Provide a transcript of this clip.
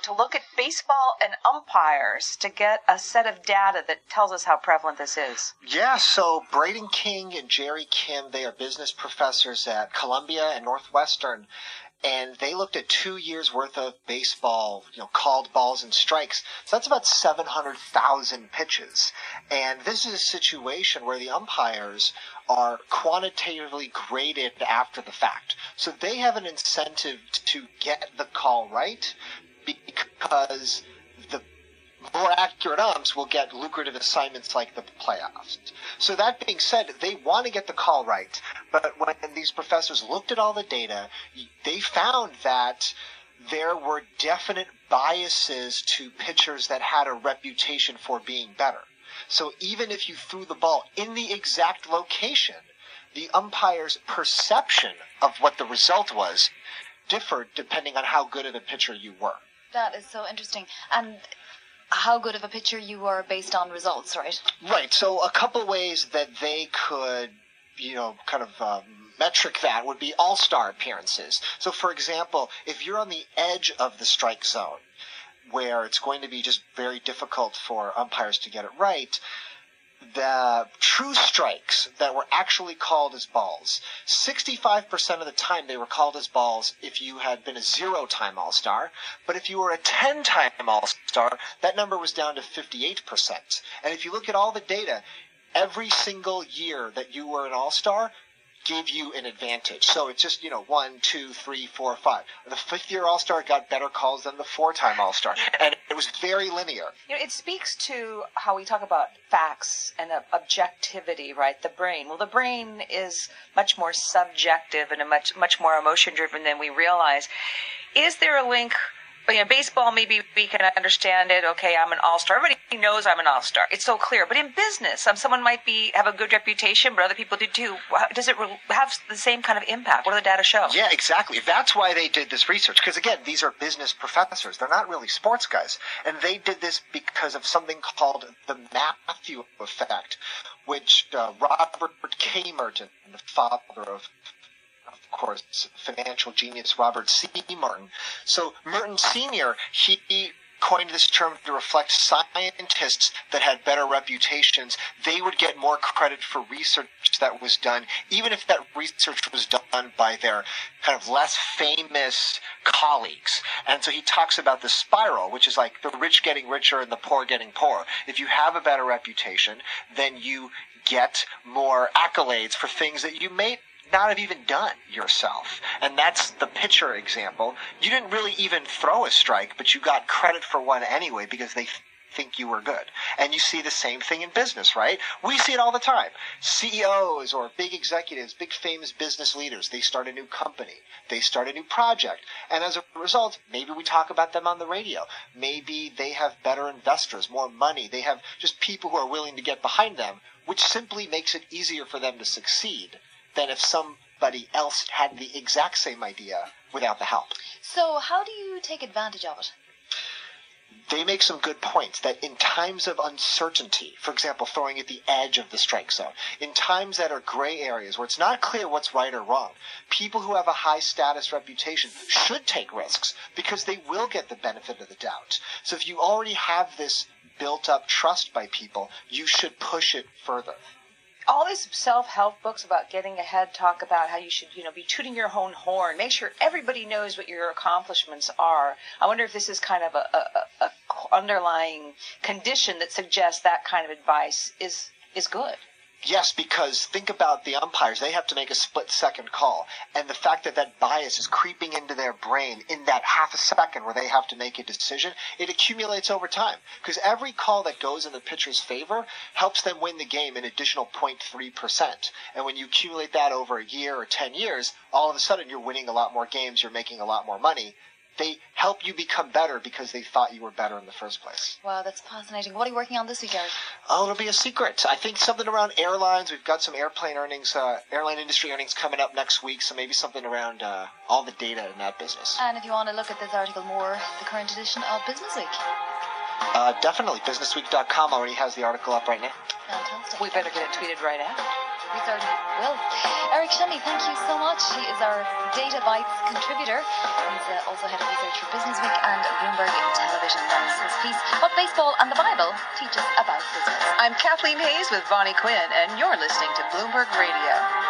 to look at baseball and umpires to get a set of data that tells us how prevalent this is. Yeah, so Brayden King and Jerry Kim, they are business professors at Columbia and Northwestern, and they looked at two years worth of baseball, you know, called balls and strikes. So that's about 700,000 pitches. And this is a situation where the umpires are quantitatively graded after the fact. So they have an incentive to get the call right because the more accurate umps will get lucrative assignments like the playoffs. So that being said, they want to get the call right. But when these professors looked at all the data, they found that there were definite biases to pitchers that had a reputation for being better. So even if you threw the ball in the exact location, the umpire's perception of what the result was differed depending on how good of a pitcher you were. That is so interesting. And how good of a pitcher you were based on results, right? Right. So a couple ways that they could, you know, kind of um, metric that would be all-star appearances. So for example, if you're on the edge of the strike zone, where it's going to be just very difficult for umpires to get it right, the true strikes that were actually called as balls, 65% of the time they were called as balls if you had been a zero time All Star. But if you were a 10 time All Star, that number was down to 58%. And if you look at all the data, every single year that you were an All Star, gave you an advantage. So it's just, you know, one, two, three, four, five. The fifth year All Star got better calls than the four time All Star. And it was very linear. You know, it speaks to how we talk about facts and objectivity, right? The brain. Well, the brain is much more subjective and a much, much more emotion driven than we realize. Is there a link but in baseball, maybe we can understand it. Okay, I'm an all-star. Everybody knows I'm an all-star. It's so clear. But in business, um, someone might be have a good reputation, but other people do too. Does it have the same kind of impact? What do the data show? Yeah, exactly. That's why they did this research. Because again, these are business professors. They're not really sports guys, and they did this because of something called the Matthew effect, which uh, Robert K. Merton, the father of of course, financial genius Robert C. Merton. So Merton Sr., he coined this term to reflect scientists that had better reputations. They would get more credit for research that was done, even if that research was done by their kind of less famous colleagues. And so he talks about the spiral, which is like the rich getting richer and the poor getting poorer. If you have a better reputation, then you get more accolades for things that you may not have even done yourself. And that's the pitcher example. You didn't really even throw a strike, but you got credit for one anyway because they think you were good. And you see the same thing in business, right? We see it all the time. CEOs or big executives, big famous business leaders, they start a new company, they start a new project, and as a result, maybe we talk about them on the radio. Maybe they have better investors, more money, they have just people who are willing to get behind them, which simply makes it easier for them to succeed than if somebody else had the exact same idea without the help. So, how do you take advantage of it? They make some good points that in times of uncertainty, for example, throwing at the edge of the strike zone, in times that are gray areas where it's not clear what's right or wrong, people who have a high status reputation should take risks because they will get the benefit of the doubt. So if you already have this built up trust by people, you should push it further all these self-help books about getting ahead talk about how you should, you know, be tooting your own horn. Make sure everybody knows what your accomplishments are. I wonder if this is kind of a, a, a underlying condition that suggests that kind of advice is is good. Yes, because think about the umpires. They have to make a split second call. And the fact that that bias is creeping into their brain in that half a second where they have to make a decision, it accumulates over time. Because every call that goes in the pitcher's favor helps them win the game an additional 0.3%. And when you accumulate that over a year or 10 years, all of a sudden you're winning a lot more games, you're making a lot more money they help you become better because they thought you were better in the first place. Wow, that's fascinating. What are you working on this week, Eric? Oh, it'll be a secret. I think something around airlines. We've got some airplane earnings, uh, airline industry earnings coming up next week, so maybe something around uh, all the data in that business. And if you want to look at this article more, the current edition of Business Week. Uh, definitely. BusinessWeek.com already has the article up right now. Fantastic. We better get it tweeted right out. We certainly will. Eric Shelley, thank you so much. He is our Data Bytes contributor. He's uh, also head of research for Business Week and Bloomberg in Television. That's his piece, What Baseball and the Bible Teach Us About Business. I'm Kathleen Hayes with Vonnie Quinn, and you're listening to Bloomberg Radio.